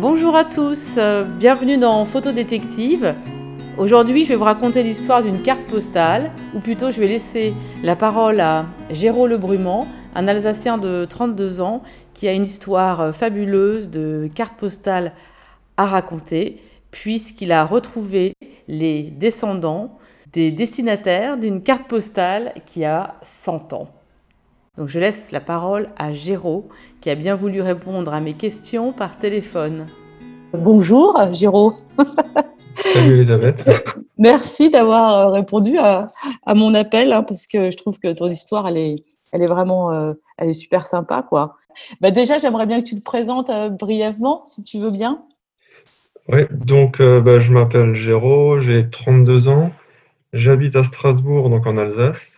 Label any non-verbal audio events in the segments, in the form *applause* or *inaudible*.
Bonjour à tous, euh, bienvenue dans Photo Détective. Aujourd'hui, je vais vous raconter l'histoire d'une carte postale, ou plutôt je vais laisser la parole à Géraud Lebrumant, un Alsacien de 32 ans qui a une histoire fabuleuse de carte postale à raconter, puisqu'il a retrouvé les descendants des destinataires d'une carte postale qui a 100 ans. Donc je laisse la parole à Géraud qui a bien voulu répondre à mes questions par téléphone. Bonjour Géraud. Salut Elisabeth. *laughs* Merci d'avoir euh, répondu à, mon appel hein, parce que je trouve que ton histoire elle est, elle est vraiment euh, elle est super sympa quoi. Bah déjà j'aimerais bien que tu te présentes euh, brièvement si tu veux bien. Oui, donc bah, je m'appelle Géraud, j'ai 32 ans, j'habite à Strasbourg donc en Alsace.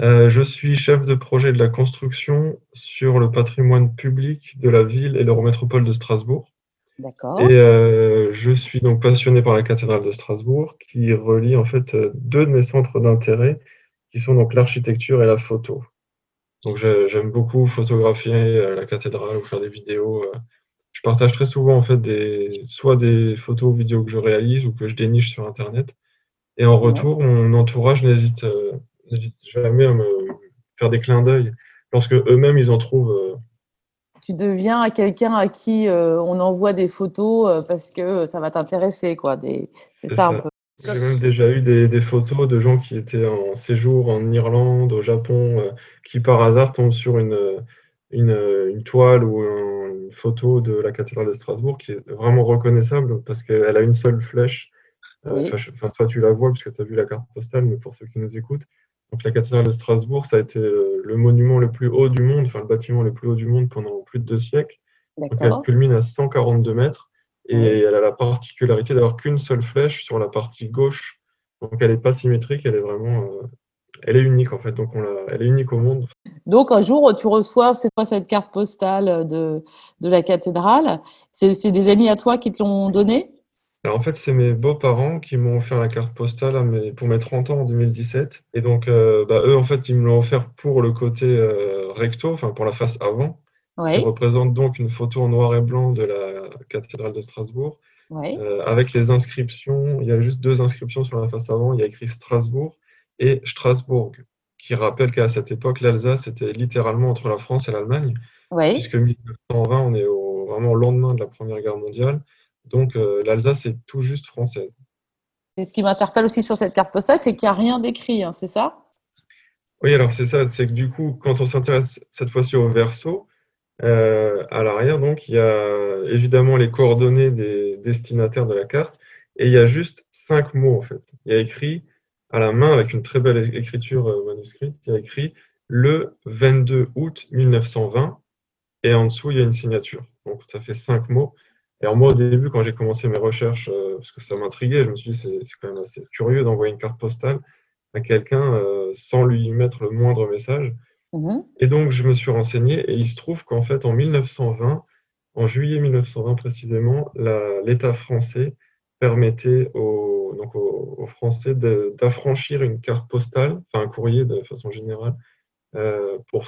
Euh, je suis chef de projet de la construction sur le patrimoine public de la ville et l'Eurométropole de Strasbourg. D'accord. Et euh, je suis donc passionné par la cathédrale de Strasbourg, qui relie en fait euh, deux de mes centres d'intérêt, qui sont donc l'architecture et la photo. Donc j'aime beaucoup photographier la cathédrale ou faire des vidéos. Je partage très souvent en fait des, soit des photos ou vidéos que je réalise ou que je déniche sur Internet. Et en retour, mon entourage n'hésite n'hésite jamais à me faire des clins d'œil lorsque eux-mêmes ils en trouvent. Euh, tu deviens quelqu'un à qui euh, on envoie des photos euh, parce que ça va t'intéresser, quoi. C'est ça, un peu. J'ai même déjà eu des, photos de gens qui étaient en séjour en Irlande, au Japon, qui par hasard tombent sur une, une, toile ou une photo de la cathédrale de Strasbourg qui est vraiment reconnaissable parce qu'elle a une seule flèche. Enfin, toi, tu la vois puisque tu as vu la carte postale, mais pour ceux qui nous écoutent, donc la cathédrale de Strasbourg, ça a été euh, le monument le plus haut du monde, enfin le bâtiment le plus haut du monde pendant plus de deux siècles. Donc elle culmine à 142 mètres et elle a la particularité d'avoir qu'une seule flèche sur la partie gauche. Donc elle n'est pas symétrique, elle est vraiment, euh, elle est unique en fait. Donc on elle est unique au monde. Donc un jour tu reçois, c'est quoi cette carte postale de, de la cathédrale? C'est des amis à toi qui te l'ont donnée? Alors en fait, c'est mes beaux-parents qui m'ont offert la carte postale pour mes 30 ans en 2017. Et donc, euh, bah, eux, en fait, ils me l'ont offert pour le côté euh, recto, enfin pour la face avant. Ouais. Qui représente donc une photo en noir et blanc de la cathédrale de Strasbourg. Euh, avec les inscriptions, il y a juste deux inscriptions sur la face avant. Il y a écrit Strasbourg et Strasbourg, qui rappelle qu'à cette époque, l'Alsace était littéralement entre la France et l'Allemagne. Puisque 1920, on est vraiment au lendemain de la Première Guerre mondiale. Donc euh, l'Alsace est tout juste française. Et ce qui m'interpelle aussi sur cette carte postale, c'est qu'il n'y a rien d'écrit, hein, c'est ça? Oui, alors c'est ça, c'est que du coup, quand on s'intéresse cette fois-ci au verso, euh, à l'arrière, donc, il y a évidemment les coordonnées des destinataires de la carte, et il y a juste cinq mots en fait. Il y a écrit à la main, avec une très belle écriture euh, manuscrite, il y a écrit le 22 août 1920, et en dessous, il y a une signature. Donc ça fait cinq mots. Alors moi, au début, quand j'ai commencé mes recherches, euh, parce que ça m'intriguait, je me suis dit, c'est quand même assez curieux d'envoyer une carte postale à quelqu'un euh, sans lui mettre le moindre message. Mmh et donc, je me suis renseigné et il se trouve qu'en fait, en 1920, en juillet 1920 précisément, l'État français permettait aux, donc aux, Français d'affranchir une carte postale, enfin un courrier de façon générale, euh, pour,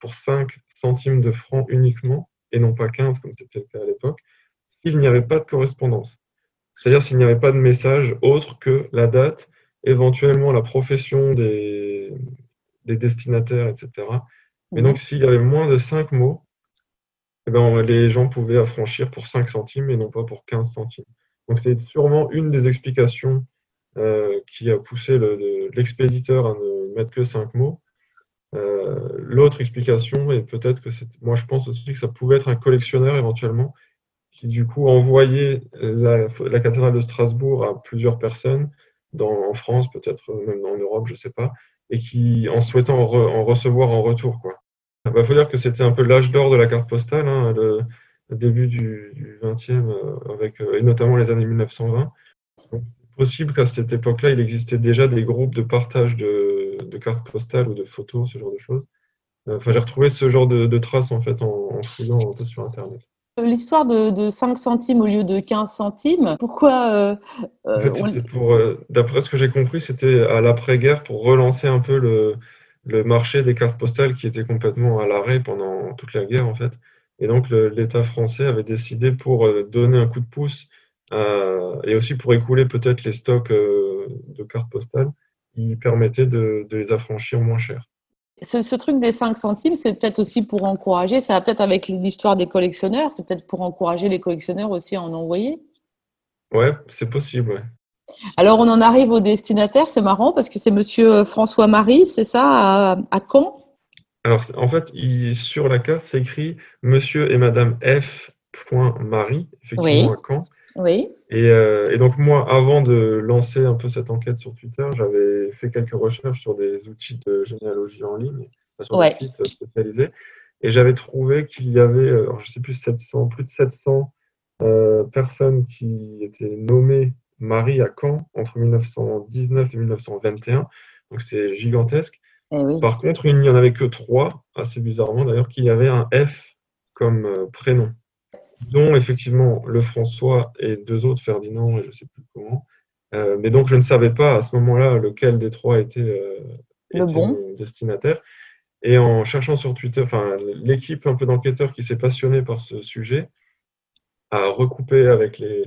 pour 5 centimes de francs uniquement, et non pas 15 comme c'était le cas à l'époque s'il n'y avait pas de correspondance. C'est-à-dire s'il n'y avait pas de message autre que la date, éventuellement la profession des, des destinataires, etc. Mais mhm. donc, s'il y avait moins de 5 mots, eh ben, les gens pouvaient affranchir pour 5 centimes et non pas pour 15 centimes. Donc, c'est sûrement une des explications euh, qui a poussé l'expéditeur à ne mettre que 5 mots. Euh, l'autre explication, et peut-être que c'est, moi je pense aussi que ça pouvait être un collectionneur éventuellement qui du coup envoyait la, la, cathédrale de Strasbourg à plusieurs personnes en France, peut-être même en Europe, je ne sais pas, et qui en souhaitant en, recevoir en retour. Il bah, faut dire que c'était un peu l'âge d'or de la carte postale, hein, le, début du, 20e, euh, euh, et notamment les années 1920. C'est possible qu'à cette époque-là, il existait déjà des groupes de partage de, cartes postales ou de photos, ce genre de choses. Euh, enfin, j'ai retrouvé ce genre de, de, traces en fait en, en fouillant un peu sur Internet. L'histoire de, 5 centimes au lieu de 15 centimes, pourquoi euh, euh, euh, D'après ce que j'ai compris, c'était à l'après-guerre pour relancer un peu le, marché des cartes postales qui était complètement à l'arrêt pendant toute la guerre en fait. Et donc, l'État français avait décidé pour donner un coup de pouce et aussi pour écouler peut-être les stocks de cartes postales, il permettait de, de les affranchir moins cher. Ce, truc des 5 centimes, c'est peut-être aussi pour encourager, ça va peut-être avec l'histoire des collectionneurs, c'est peut-être pour encourager les collectionneurs aussi à en envoyer Ouais, c'est possible, ouais. Alors, on en arrive au destinataire, c'est marrant parce que c'est monsieur François-Marie, c'est ça, à, Caen? Alors, en fait, il, sur la carte, c'est écrit monsieur et madame F. Marie, effectivement, à Caen. Oui. Euh, et, donc moi, avant de lancer un peu cette enquête sur Twitter, j'avais fait quelques recherches sur des outils de généalogie en ligne, sur des sites spécialisés, et j'avais trouvé qu'il y avait, euh, je ne sais plus, 700, plus de 700 euh, personnes qui étaient nommées Marie à Caen entre 1919 et 1921, donc c'est gigantesque. Eh Par contre, il n'y en avait que trois, assez bizarrement d'ailleurs, qu'il y avait un F comme prénom dont effectivement le François et deux autres, Ferdinand et je ne sais plus comment. Euh, mais donc je ne savais pas à ce moment-là lequel des trois était, euh, le bon. destinataire. Et en cherchant sur Twitter, enfin, l'équipe un peu d'enquêteurs qui s'est passionnée par ce sujet a recoupé avec les,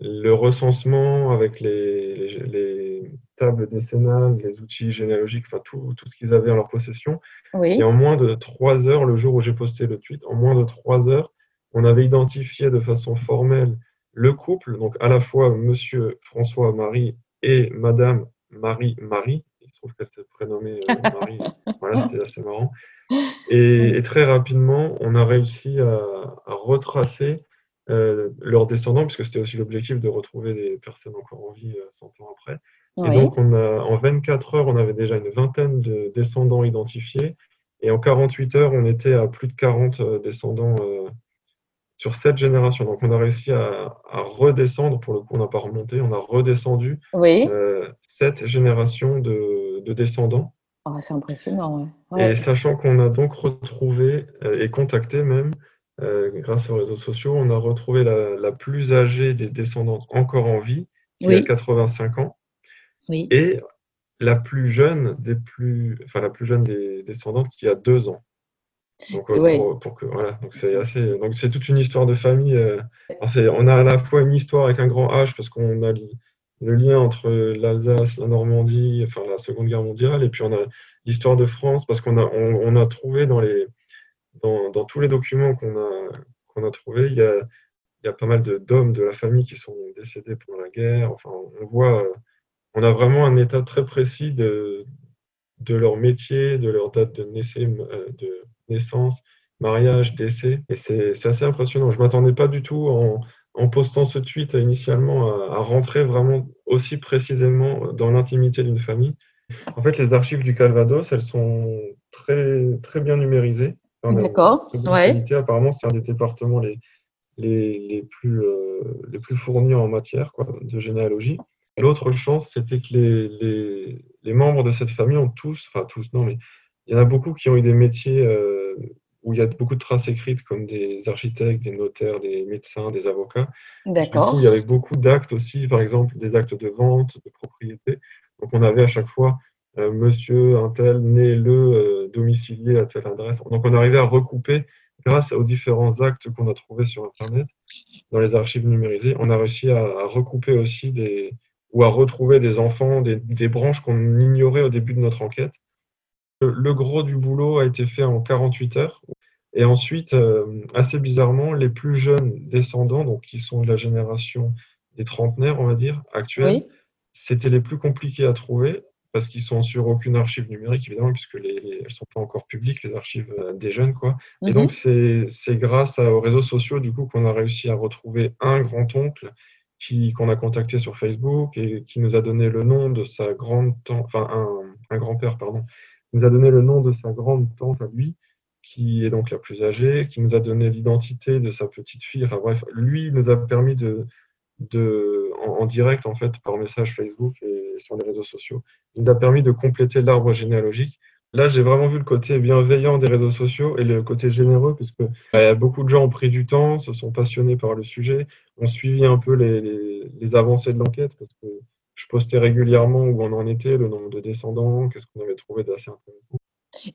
le recensement, avec les, les, tables décennales, les outils généalogiques, enfin tout, tout ce qu'ils avaient en leur possession. Oui. Et en moins de trois heures, le jour où j'ai posté le tweet, en moins de trois heures, on avait identifié de façon formelle le couple, donc à la fois Monsieur François Marie et Madame Marie Marie. Il se trouve qu'elle s'est prénommée euh, *laughs* Marie. voilà, c'était assez marrant. Et, très rapidement, on a réussi à, retracer euh, leurs descendants, puisque c'était aussi l'objectif de retrouver des personnes encore en vie 100 euh, ans après. Et donc, on a, en 24 heures, on avait déjà une vingtaine de descendants identifiés. Et en 48 heures, on était à plus de 40 descendants sur cette génération. Donc, on a réussi à, redescendre, pour le coup, on n'a pas remonté, on a redescendu oui. euh, cette génération de, descendants. Oh, c'est impressionnant. Et sachant qu'on a donc retrouvé euh, et contacté même, euh, grâce aux réseaux sociaux, on a retrouvé la, plus âgée des descendantes encore en vie, qui a 85 ans. Oui. Et la plus jeune des plus, enfin la plus jeune des descendantes qui a deux ans. Donc, euh, pour, que, voilà, donc c'est assez, donc c'est toute une histoire de famille. Euh, on a à la fois une histoire avec un grand H parce qu'on a le lien entre l'Alsace, la Normandie, enfin la Seconde Guerre mondiale, et puis on a l'histoire de France parce qu'on a, on, a trouvé dans les, dans, dans tous les documents qu'on a, qu'on a trouvés, il y a, il y a pas mal d'hommes de, la famille qui sont décédés pendant la guerre. Enfin, on voit, on a vraiment un état très précis de, de leur métier, de leur date de naissance, euh, naissance, mariage, décès. Et c'est assez impressionnant. Je ne m'attendais pas du tout en, en, postant ce tweet initialement à, rentrer vraiment aussi précisément dans l'intimité d'une famille. En fait, les archives du Calvados, elles sont très, très bien numérisées. D'accord. Ouais. Apparemment, c'est un des départements les, les, les plus, euh, les plus fournis en matière quoi, de généalogie. L'autre chance, c'était que les, les, les, membres de cette famille ont tous, enfin tous, non, mais il y en a beaucoup qui ont eu des métiers euh, où il y a beaucoup de traces écrites, comme des architectes, des notaires, des médecins, des avocats. D'accord. Il y avait beaucoup d'actes aussi, par exemple des actes de vente, de propriété. Donc on avait à chaque fois euh, monsieur un tel né le euh, domicilié à telle adresse. Donc on arrivait à recouper grâce aux différents actes qu'on a trouvés sur Internet, dans les archives numérisées, on a réussi à, à recouper aussi des, ou à retrouver des enfants, des, des branches qu'on ignorait au début de notre enquête le gros du boulot a été fait en 48 heures. Et ensuite, euh, assez bizarrement, les plus jeunes descendants, donc qui sont de la génération des trentenaires, on va dire, actuels, c'était les plus compliqués à trouver parce qu'ils sont sur aucune archive numérique, évidemment, puisque les, elles ne sont pas encore publiques, les archives euh, des jeunes. Quoi. Et donc, mhm. c'est grâce aux réseaux sociaux, du coup, qu'on a réussi à retrouver un grand-oncle qu'on a contacté sur Facebook et qui nous a donné le nom de sa grande enfin, un, grand-père, pardon, nous a donné le nom de sa grande tante à lui, qui est donc la plus âgée, qui nous a donné l'identité de sa petite fille. Enfin bref, lui nous a permis de, de en, direct en fait par message Facebook et sur les réseaux sociaux, il nous a permis de compléter l'arbre généalogique. Là, j'ai vraiment vu le côté bienveillant des réseaux sociaux et le côté généreux, puisque bah, beaucoup de gens ont pris du temps, se sont passionnés par le sujet, ont suivi un peu les, les, les avancées de l'enquête, parce que je postais régulièrement où on en était, le nombre de descendants, qu'est-ce qu'on avait trouvé d'assez intéressant.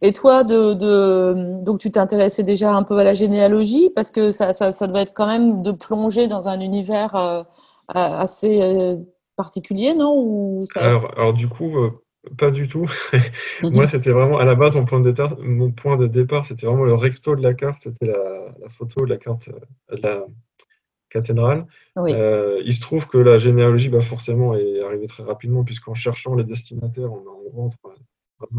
Et toi, de, de donc tu t'intéressais déjà un peu à la généalogie parce que ça, ça, ça, doit être quand même de plonger dans un univers euh, assez euh, particulier, non? Ou ça, alors, alors, du coup, euh, pas du tout. *laughs* Moi, c'était vraiment à la base mon point de départ. Mon point de départ, c'était vraiment le recto de la carte. C'était la, la, photo de la carte de la cathédrale. il se trouve que la généalogie, bah, forcément, est arrivée très rapidement puisqu'en cherchant les destinataires, on, on rentre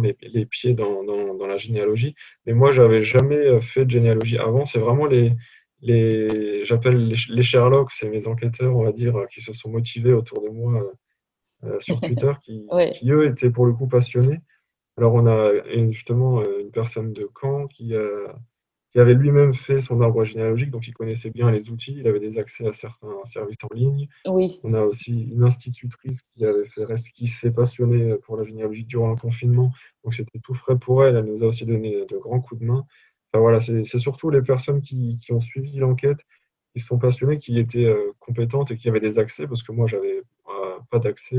les, pieds dans, dans, la généalogie. Mais moi, j'avais jamais euh, fait de généalogie avant. C'est vraiment les, les j'appelle les, Sherlock, c'est mes enquêteurs, on va dire, qui se sont motivés autour de moi euh, sur *laughs* Twitter, qui, qui, eux étaient pour le coup passionnés. Alors on a justement euh, une personne de Caen qui avait lui-même fait son arbre généalogique, donc il connaissait bien les outils, il avait des accès à certains services en ligne. Oui. On a aussi une institutrice qui avait fait qui s'est passionnée pour la généalogie durant le confinement, donc c'était tout frais pour elle, elle nous a aussi donné de grands coups de main. Enfin, voilà, c'est surtout les personnes qui, qui ont suivi l'enquête, qui sont passionnées, qui étaient euh, compétentes et qui avaient des accès, parce que moi, j'avais pas d'accès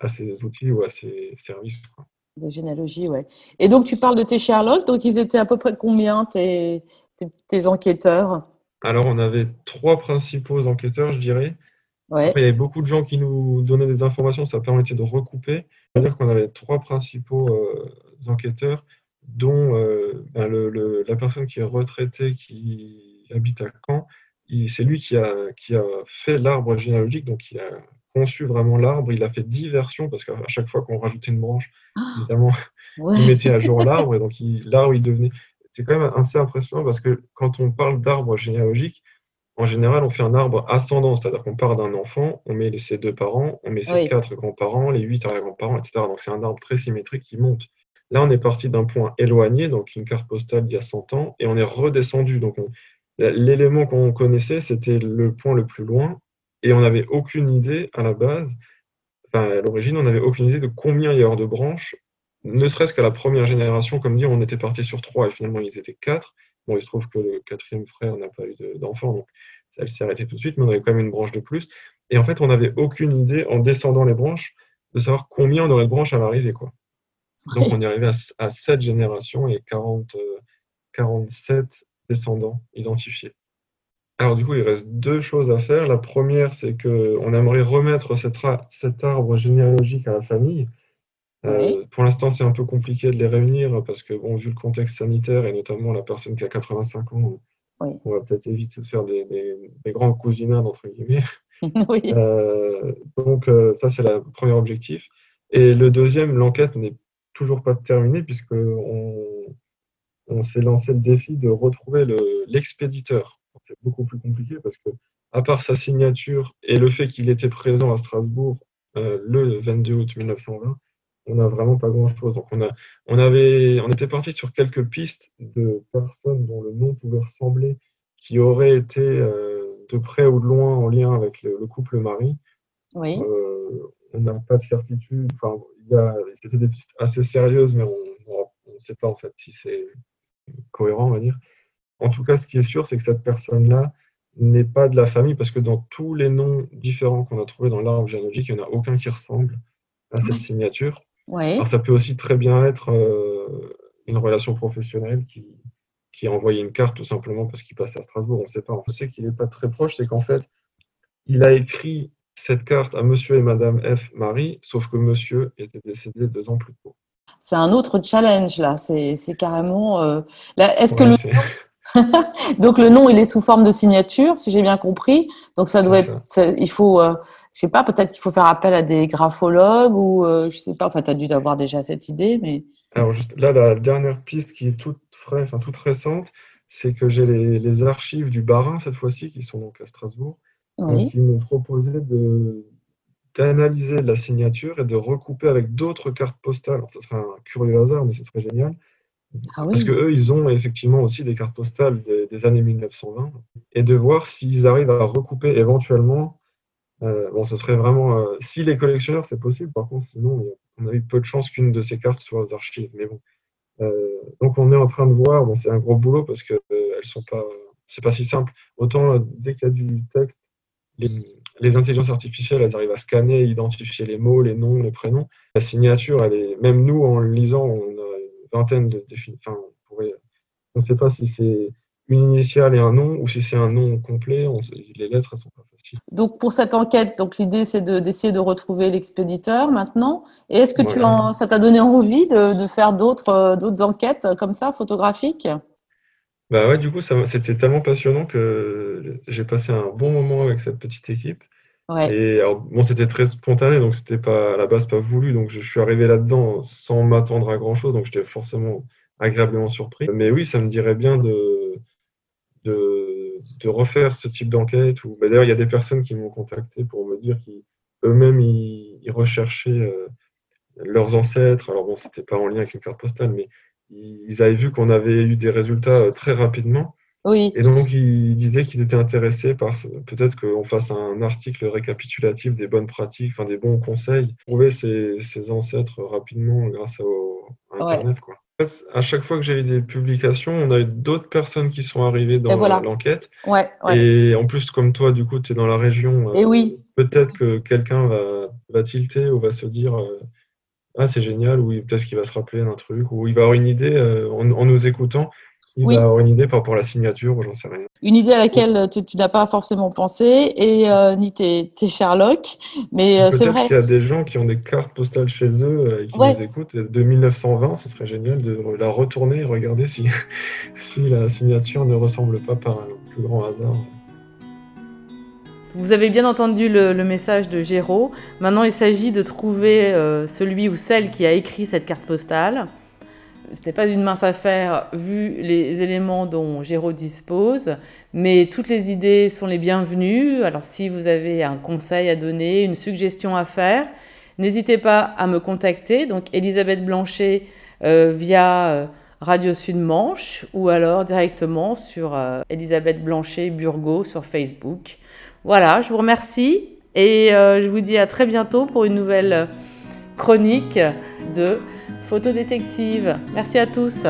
à ces outils ou à ces services. Quoi. De généalogie, ouais. Et donc, tu parles de tes Sherlock. Donc, ils étaient à peu près combien, tes, tes, enquêteurs? Alors, on avait trois principaux enquêteurs, je dirais. Ouais. il y avait beaucoup de gens qui nous donnaient des informations. Ça permettait de recouper. C'est-à-dire qu'on avait trois principaux euh, enquêteurs, dont euh, ben, le, la personne qui est retraitée, qui habite à Caen. C'est lui qui a, qui a fait l'arbre généalogique, donc il a conçu vraiment l'arbre. Il a fait dix versions parce qu'à chaque fois qu'on rajoutait une branche, ah. évidemment, *laughs* il mettait à jour *laughs* l'arbre et donc l'arbre il devenait. C'est quand même assez impressionnant parce que quand on parle d'arbre généalogique, en général, on fait un arbre ascendant, c'est-à-dire qu'on part d'un enfant, on met ses deux parents, on met ses quatre grands-parents, les huit arrière-grands-parents, etc. Donc c'est un arbre très symétrique qui monte. Là, on est parti d'un point éloigné, donc une carte postale d'il y a 100 ans, et on est redescendu. Donc l'élément qu'on connaissait, c'était le point le plus loin, et on n'avait aucune idée à la base, enfin à l'origine, on n'avait aucune idée de combien il y avait de branches, ne serait-ce qu'à la première génération, comme dire, on était parti sur trois et finalement ils étaient quatre. Bon, il se trouve que le quatrième frère n'a pas eu d'enfant, donc elle s'est arrêtée tout de suite, mais on avait quand même une branche de plus. Et en fait, on n'avait aucune idée, en descendant les branches, de savoir combien on aurait de branches à l'arrivée. Quoi. Donc on est arrivé à, à 7 générations et 40, 47 euh, descendants identifiés. Alors du coup, il reste deux choses à faire. La première, c'est qu'on aimerait remettre cet, arbre généalogique à la famille. Euh, pour l'instant, c'est un peu compliqué de les réunir parce que, bon, vu le contexte sanitaire et notamment la personne qui a 85 ans, on va peut-être éviter de faire des, grands cousinats, entre guillemets. *laughs* Euh, donc, euh, ça, c'est le premier objectif. Et le deuxième, l'enquête n'est toujours pas terminée puisqu'on on, s'est lancé le défi de retrouver l'expéditeur c'est beaucoup plus compliqué parce que, à part sa signature et le fait qu'il était présent à Strasbourg euh, le 22 août 1920, on n'a vraiment pas grand-chose. Donc on, a, on, avait, on était parti sur quelques pistes de personnes dont le nom pouvait ressembler, qui auraient été euh, de près ou de loin en lien avec le, couple Marie. Oui. Euh, on n'a pas de certitude. Enfin, c'était des pistes assez sérieuses, mais on ne sait pas en fait si c'est cohérent, on va dire. En tout cas, ce qui est sûr, c'est que cette personne-là n'est pas de la famille, parce que dans tous les noms différents qu'on a trouvés dans l'arbre généalogique, il n'y en a aucun qui ressemble à cette signature. Alors, ça peut aussi très bien être euh, une relation professionnelle qui, qui a envoyé une carte tout simplement parce qu'il passe à Strasbourg, on ne sait pas. On sait qu'il n'est pas très proche, c'est qu'en fait, il a écrit cette carte à monsieur et madame F. Marie, sauf que monsieur était décédé deux ans plus tôt. C'est un autre challenge là, c'est carrément. Euh, est-ce que le *laughs* Donc le nom, il est sous forme de signature, si j'ai bien compris. Donc ça doit être, il faut, euh, je sais pas, peut-être qu'il faut faire appel à des graphologues ou euh, je sais pas. Enfin, tu as dû avoir déjà cette idée, mais. Alors juste là, la dernière piste qui est toute fraîche, enfin toute récente, c'est que j'ai les, archives du Barin cette fois-ci, qui sont donc à Strasbourg, qui m'ont proposé de d'analyser la signature et de recouper avec d'autres cartes postales. Alors, ça serait un curieux hasard, mais ce serait génial ah Parce qu'eux, ils ont effectivement aussi des cartes postales des, années 1920 et de voir s'ils arrivent à recouper éventuellement. Euh, bon, ce serait vraiment. Euh, si les collectionneurs, c'est possible, par contre, sinon, on a eu peu de chances qu'une de ces cartes soit aux archives. Mais bon. Euh, donc, on est en train de voir. Bon, c'est un gros boulot parce que elles sont pas. C'est pas si simple. Autant dès qu'il y a du texte, les, les, intelligences artificielles, elles arrivent à scanner, identifier les mots, les noms, les prénoms. La signature, elle est. Même nous, en lisant, on a vingtaine de définitions. Enfin, on ne sait pas si c'est une initiale et un nom, ou si c'est un nom complet, les lettres, elles sont pas faciles. Donc, pour cette enquête, donc l'idée, c'est d'essayer de, retrouver l'expéditeur maintenant. Et est-ce que tu en, ça t'a donné envie de, de faire d'autres d'autres enquêtes comme ça, photographiques? Bah ouais, du coup, c'était tellement passionnant que j'ai passé un bon moment avec cette petite équipe. Ouais. Et alors, bon, c'était très spontané, donc c'était pas à la base pas voulu. Donc, je, je suis arrivé là-dedans sans m'attendre à grand chose, donc j'étais forcément agréablement surpris. Mais oui, ça me dirait bien de, de, de refaire ce type d'enquête. Ou, bah, D'ailleurs, il y a des personnes qui m'ont contacté pour me dire qu'eux-mêmes, ils, ils, recherchaient euh, leurs ancêtres. Alors bon, c'était pas en lien avec une carte postale, mais ils avaient vu qu'on avait eu des résultats euh, très rapidement. Oui. Et donc, ils disaient qu'ils étaient intéressés par peut-être qu'on fasse un article récapitulatif des bonnes pratiques, enfin des bons conseils, trouver ses, ses ancêtres rapidement grâce au, à Internet. Quoi à chaque fois que j'ai eu des publications, on a eu d'autres personnes qui sont arrivées dans l'enquête. Ouais, Et en plus, comme toi, du coup, tu es dans la région. Et oui. Euh, peut-être que quelqu'un va, va tilter ou va se dire euh, Ah, c'est génial, ou peut-être qu'il va se rappeler d'un truc, ou il va avoir une idée euh, en, nous écoutant il va avoir une idée par rapport à la signature ou j'en sais rien. Une idée à laquelle tu, n'as pas forcément pensé et euh, ni tes, Sherlock, mais euh, c'est vrai. qu'il y a des gens qui ont des cartes postales chez eux euh, et qui nous écoutent. De 1920, ce serait génial de la retourner et regarder si, *laughs* si la signature ne ressemble pas par un plus grand hasard. Vous avez bien entendu le, message de Géraud. Maintenant, il s'agit de trouver celui ou celle qui a écrit cette carte postale ce n'est pas une mince affaire vu les éléments dont Géraud dispose, mais toutes les idées sont les bienvenues. Alors si vous avez un conseil à donner, une suggestion à faire, n'hésitez pas à me contacter. Donc Elisabeth Blanchet euh, via euh, Radio Sud Manche ou alors directement sur euh, Elisabeth Blanchet Burgo sur Facebook. Voilà, je vous remercie et je vous dis à très bientôt pour une nouvelle chronique de Photodétective. Merci à tous.